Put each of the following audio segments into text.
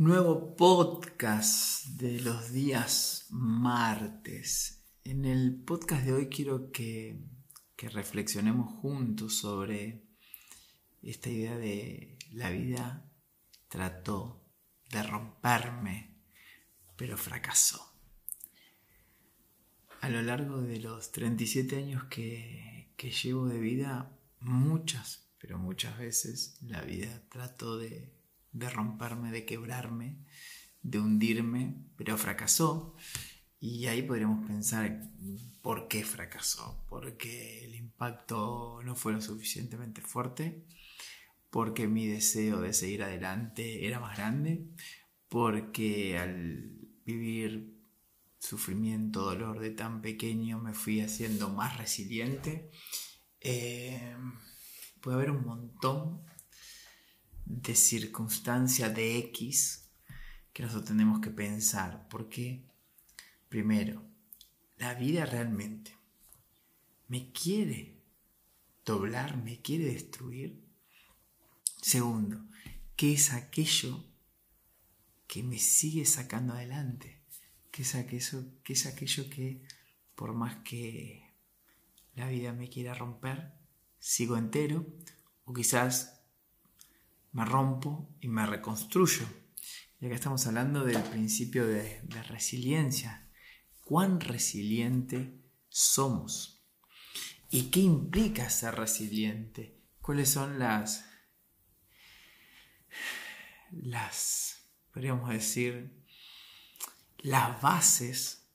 Nuevo podcast de los días martes. En el podcast de hoy quiero que, reflexionemos juntos sobre esta idea de la vida trató de romperme, pero fracasó. A lo largo de los 37 años que, que llevo de vida, muchas, pero muchas veces la vida trató de de romperme, de quebrarme, de hundirme, pero fracasó. Y ahí podríamos pensar por qué fracasó, porque el impacto no fue lo suficientemente fuerte, porque mi deseo de seguir adelante era más grande, porque al vivir sufrimiento, dolor de tan pequeño me fui haciendo más resiliente. Eh, puede haber un montón de circunstancia de X que nosotros tenemos que pensar. Porque, primero, la vida realmente me quiere doblar, me quiere destruir. Segundo, ¿qué es aquello que me sigue sacando adelante? ¿Qué es aquello, qué es aquello que, por más que la vida me quiera romper, sigo entero? O quizás me rompo y me reconstruyo. Y acá estamos hablando del principio de, resiliencia. ¿Cuán resiliente somos? ¿Y qué implica ser resiliente? ¿Cuáles son las, las, podríamos decir, las bases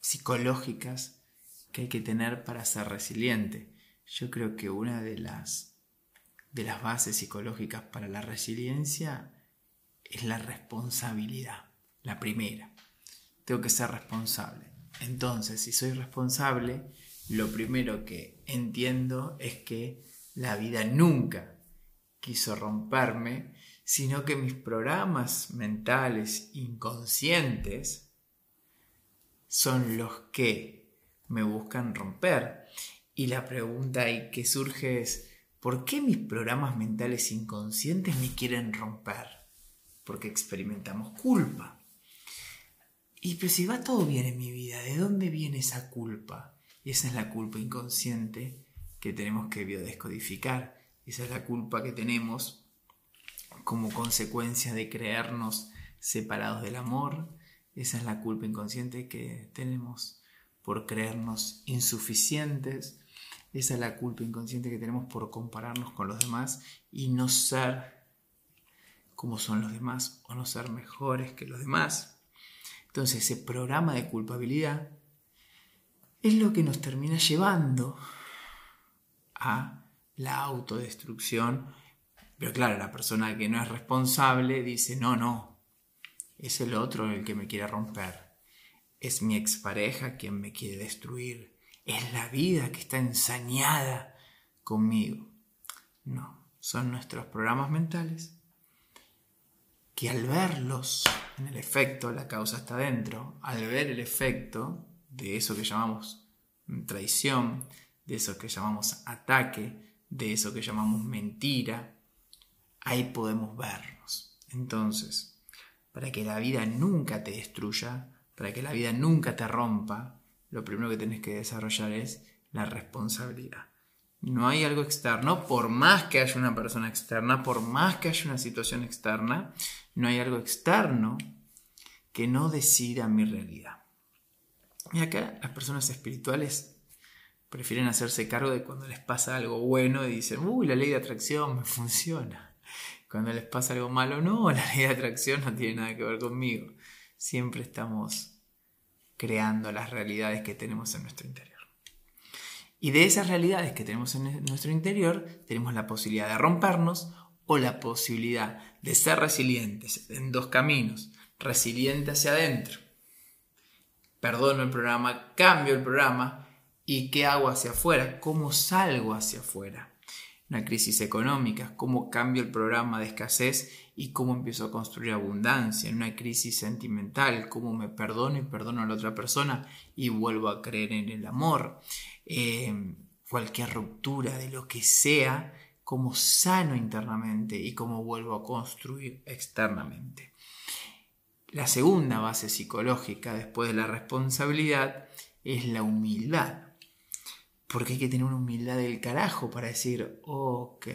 psicológicas que hay que tener para ser resiliente? Yo creo que una de las de las bases psicológicas para la resiliencia es la responsabilidad, la primera. Tengo que ser responsable. Entonces, si soy responsable, lo primero que entiendo es que la vida nunca quiso romperme, sino que mis programas mentales inconscientes son los que me buscan romper. Y la pregunta ahí que surge es, ¿Por qué mis programas mentales inconscientes me quieren romper? Porque experimentamos culpa. Y pero si va todo bien en mi vida, ¿de dónde viene esa culpa? Y esa es la culpa inconsciente que tenemos que biodescodificar. Esa es la culpa que tenemos como consecuencia de creernos separados del amor. Esa es la culpa inconsciente que tenemos por creernos insuficientes esa es la culpa inconsciente que tenemos por compararnos con los demás y no ser como son los demás o no ser mejores que los demás. Entonces ese programa de culpabilidad es lo que nos termina llevando a la autodestrucción. Pero claro, la persona que no es responsable dice, no, no, es el otro el que me quiere romper. Es mi expareja quien me quiere destruir es la vida que está ensañada conmigo. No, son nuestros programas mentales que al verlos en el efecto, la causa está dentro, al ver el efecto de eso que llamamos traición, de eso que llamamos ataque, de eso que llamamos mentira, ahí podemos vernos. Entonces, para que la vida nunca te destruya, para que la vida nunca te rompa, lo primero que tienes que desarrollar es la responsabilidad. No hay algo externo, por más que haya una persona externa, por más que haya una situación externa, no hay algo externo que no decida mi realidad. Y acá las personas espirituales prefieren hacerse cargo de cuando les pasa algo bueno y dicen, uy, la ley de atracción me funciona. Cuando les pasa algo malo, no, la ley de atracción no tiene nada que ver conmigo. Siempre estamos creando las realidades que tenemos en nuestro interior. Y de esas realidades que tenemos en nuestro interior, tenemos la posibilidad de rompernos o la posibilidad de ser resilientes en dos caminos. Resiliente hacia adentro. Perdono el programa, cambio el programa y qué hago hacia afuera, cómo salgo hacia afuera. Una crisis económica, cómo cambio el programa de escasez y cómo empiezo a construir abundancia, en una crisis sentimental, cómo me perdono y perdono a la otra persona y vuelvo a creer en el amor, eh, cualquier ruptura de lo que sea, cómo sano internamente y cómo vuelvo a construir externamente. La segunda base psicológica después de la responsabilidad es la humildad. Porque hay que tener una humildad del carajo para decir, ok,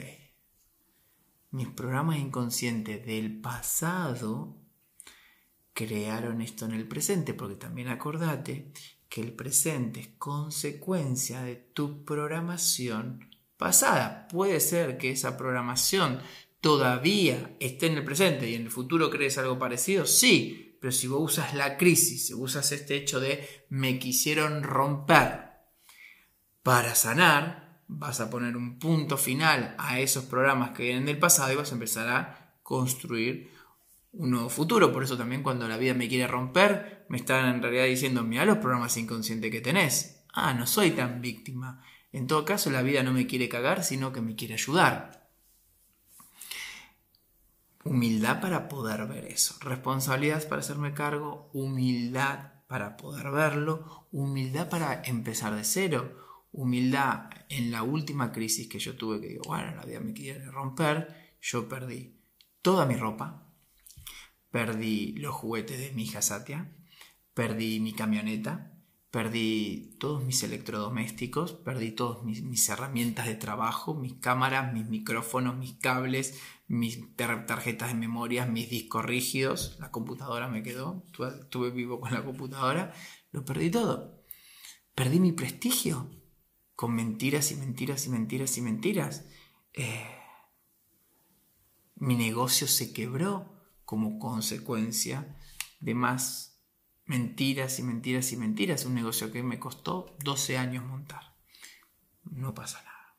mis programas inconscientes del pasado crearon esto en el presente, porque también acordate que el presente es consecuencia de tu programación pasada. Puede ser que esa programación todavía esté en el presente y en el futuro crees algo parecido, sí, pero si vos usas la crisis, si usas este hecho de me quisieron romper para sanar, vas a poner un punto final a esos programas que vienen del pasado y vas a empezar a construir un nuevo futuro. Por eso también cuando la vida me quiere romper, me están en realidad diciendo, mira los programas inconscientes que tenés. Ah, no soy tan víctima. En todo caso, la vida no me quiere cagar, sino que me quiere ayudar. Humildad para poder ver eso. Responsabilidad para hacerme cargo. Humildad para poder verlo. Humildad para empezar de cero. Humildad en la última crisis que yo tuve, que digo, bueno, la vida me quiere romper. Yo perdí toda mi ropa, Perdí los juguetes de mi hija Satya, perdí mi camioneta, perdí todos mis electrodomésticos, perdí todas mis, herramientas de trabajo, mis cámaras, mis micrófonos, mis cables, mis tarjetas de memoria, mis discos rígidos, la computadora me quedó, estuve vivo con la computadora, lo perdí todo. Perdí mi prestigio con mentiras y mentiras y mentiras y mentiras. Eh, mi negocio se quebró como consecuencia de más mentiras y mentiras y mentiras. Un negocio que me costó 12 años montar. No pasa nada.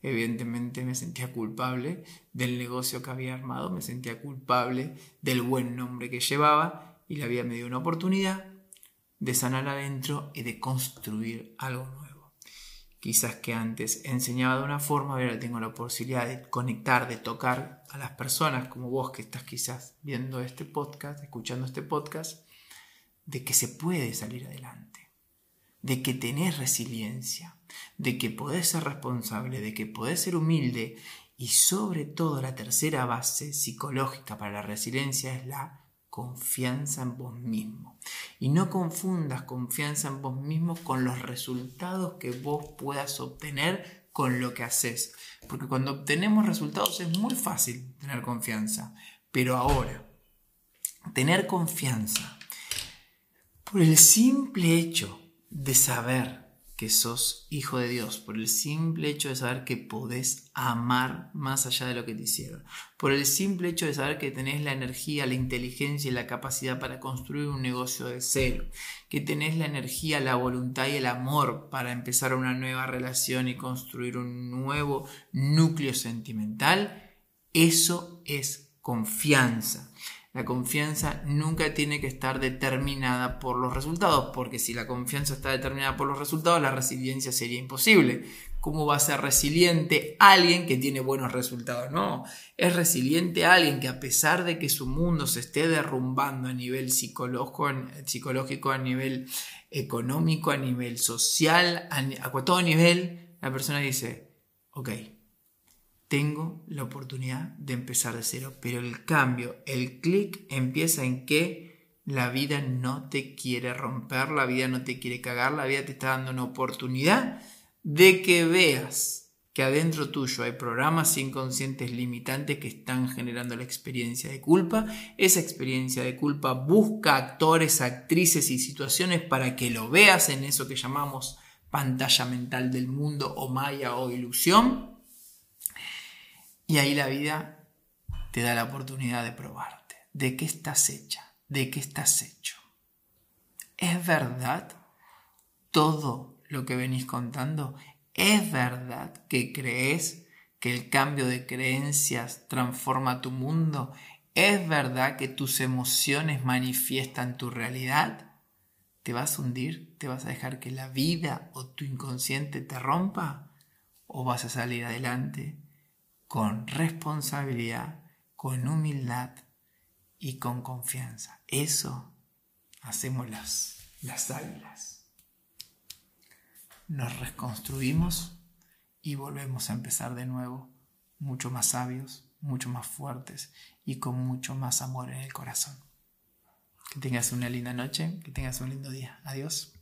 Evidentemente me sentía culpable del negocio que había armado, me sentía culpable del buen nombre que llevaba y la vida me dio una oportunidad de sanar adentro y de construir algo nuevo. Quizás que antes enseñaba de una forma, ahora tengo la posibilidad de conectar, de tocar a las personas como vos que estás quizás viendo este podcast, escuchando este podcast, de que se puede salir adelante, de que tenés resiliencia, de que podés ser responsable, de que podés ser humilde y sobre todo la tercera base psicológica para la resiliencia es la confianza en vos mismo. Y no confundas confianza en vos mismo con los resultados que vos puedas obtener con lo que haces. Porque cuando obtenemos resultados es muy fácil tener confianza. Pero ahora, tener confianza por el simple hecho de saber que sos hijo de Dios, por el simple hecho de saber que podés amar más allá de lo que te hicieron, por el simple hecho de saber que tenés la energía, la inteligencia y la capacidad para construir un negocio de cero, que tenés la energía, la voluntad y el amor para empezar una nueva relación y construir un nuevo núcleo sentimental, eso es confianza. La confianza nunca tiene que estar determinada por los resultados, porque si la confianza está determinada por los resultados, la resiliencia sería imposible. ¿Cómo va a ser resiliente alguien que tiene buenos resultados? No, es resiliente alguien que a pesar de que su mundo se esté derrumbando a nivel psicológico, a nivel económico, a nivel social, a, a todo nivel, la persona dice, ok, tengo la oportunidad de empezar de cero. Pero el cambio, el clic empieza en que la vida no te quiere romper, la vida no te quiere cagar, la vida te está dando una oportunidad de que veas que adentro tuyo hay programas inconscientes limitantes que están generando la experiencia de culpa. Esa experiencia de culpa busca actores, actrices y situaciones para que lo veas en eso que llamamos pantalla mental del mundo o maya o ilusión y ahí la vida te da la oportunidad de probarte. ¿De qué estás hecha? ¿De qué estás hecho? ¿Es verdad todo lo que venís contando? ¿Es verdad que crees que el cambio de creencias transforma tu mundo? ¿Es verdad que tus emociones manifiestan tu realidad? ¿Te vas a hundir? ¿Te vas a dejar que la vida o tu inconsciente te rompa? ¿O vas a salir adelante con responsabilidad, con humildad y con confianza. Eso hacemos las, las águilas. Nos reconstruimos y volvemos a empezar de nuevo, mucho más sabios, mucho más fuertes y con mucho más amor en el corazón. Que tengas una linda noche, que tengas un lindo día. Adiós.